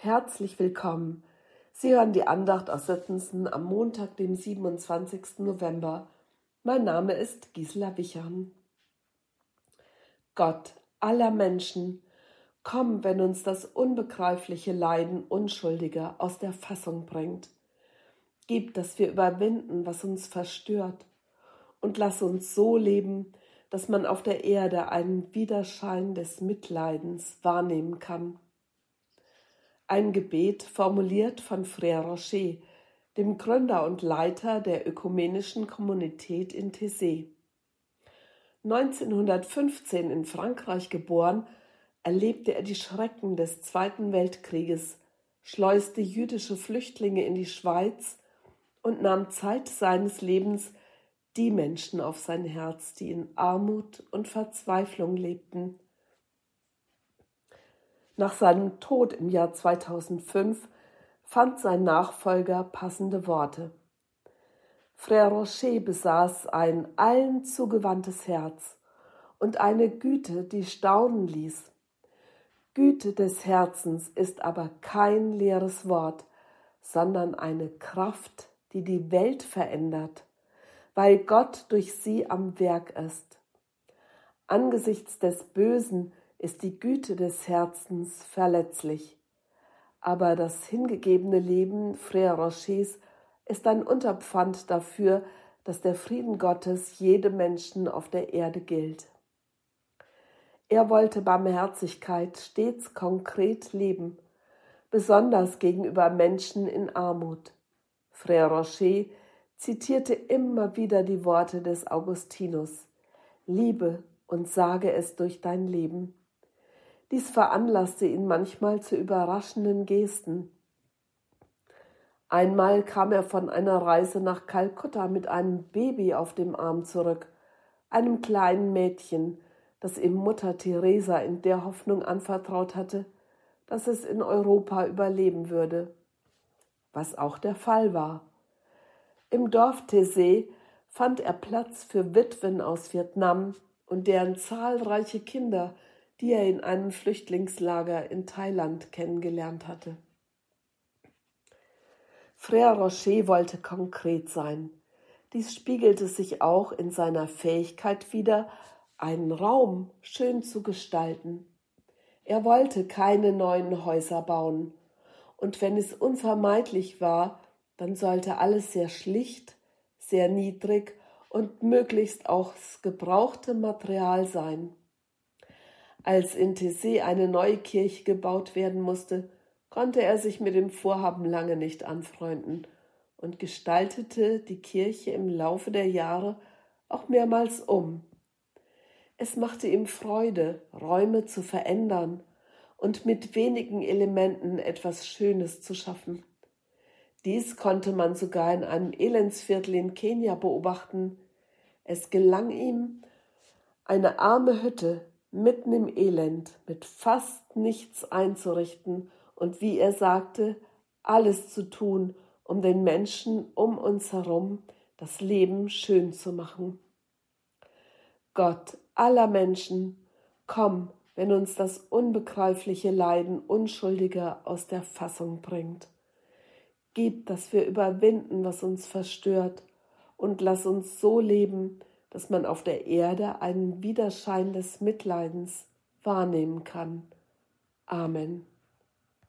Herzlich willkommen. Sie hören die Andacht aus Sittensen am Montag, dem 27. November. Mein Name ist Gisela Wichern. Gott aller Menschen, komm, wenn uns das unbegreifliche Leiden Unschuldiger aus der Fassung bringt. Gib, dass wir überwinden, was uns verstört, und lass uns so leben, dass man auf der Erde einen Widerschein des Mitleidens wahrnehmen kann. Ein Gebet formuliert von Frère Rocher, dem Gründer und Leiter der ökumenischen Kommunität in Thésée. 1915 in Frankreich geboren, erlebte er die Schrecken des Zweiten Weltkrieges, schleuste jüdische Flüchtlinge in die Schweiz und nahm Zeit seines Lebens die Menschen auf sein Herz, die in Armut und Verzweiflung lebten. Nach seinem Tod im Jahr 2005 fand sein Nachfolger passende Worte. Frère Rocher besaß ein allen zugewandtes Herz und eine Güte, die staunen ließ. Güte des Herzens ist aber kein leeres Wort, sondern eine Kraft, die die Welt verändert, weil Gott durch sie am Werk ist. Angesichts des Bösen ist die Güte des Herzens verletzlich. Aber das hingegebene Leben Frère Rochers ist ein Unterpfand dafür, dass der Frieden Gottes jedem Menschen auf der Erde gilt. Er wollte Barmherzigkeit stets konkret leben, besonders gegenüber Menschen in Armut. Frère Rocher zitierte immer wieder die Worte des Augustinus Liebe und sage es durch dein Leben. Dies veranlasste ihn manchmal zu überraschenden Gesten. Einmal kam er von einer Reise nach Kalkutta mit einem Baby auf dem Arm zurück, einem kleinen Mädchen, das ihm Mutter Teresa in der Hoffnung anvertraut hatte, dass es in Europa überleben würde. Was auch der Fall war. Im Dorf Tese fand er Platz für Witwen aus Vietnam und deren zahlreiche Kinder, die er in einem Flüchtlingslager in Thailand kennengelernt hatte. Frère Rocher wollte konkret sein. Dies spiegelte sich auch in seiner Fähigkeit wider, einen Raum schön zu gestalten. Er wollte keine neuen Häuser bauen, und wenn es unvermeidlich war, dann sollte alles sehr schlicht, sehr niedrig und möglichst das gebrauchte Material sein. Als in Tessé eine neue Kirche gebaut werden musste, konnte er sich mit dem Vorhaben lange nicht anfreunden und gestaltete die Kirche im Laufe der Jahre auch mehrmals um. Es machte ihm Freude, Räume zu verändern und mit wenigen Elementen etwas Schönes zu schaffen. Dies konnte man sogar in einem Elendsviertel in Kenia beobachten. Es gelang ihm, eine arme Hütte mitten im Elend mit fast nichts einzurichten und wie er sagte, alles zu tun, um den Menschen um uns herum das Leben schön zu machen. Gott aller Menschen, komm, wenn uns das unbegreifliche Leiden Unschuldiger aus der Fassung bringt. Gib, dass wir überwinden, was uns verstört, und lass uns so leben, dass man auf der Erde einen Widerschein des Mitleidens wahrnehmen kann. Amen.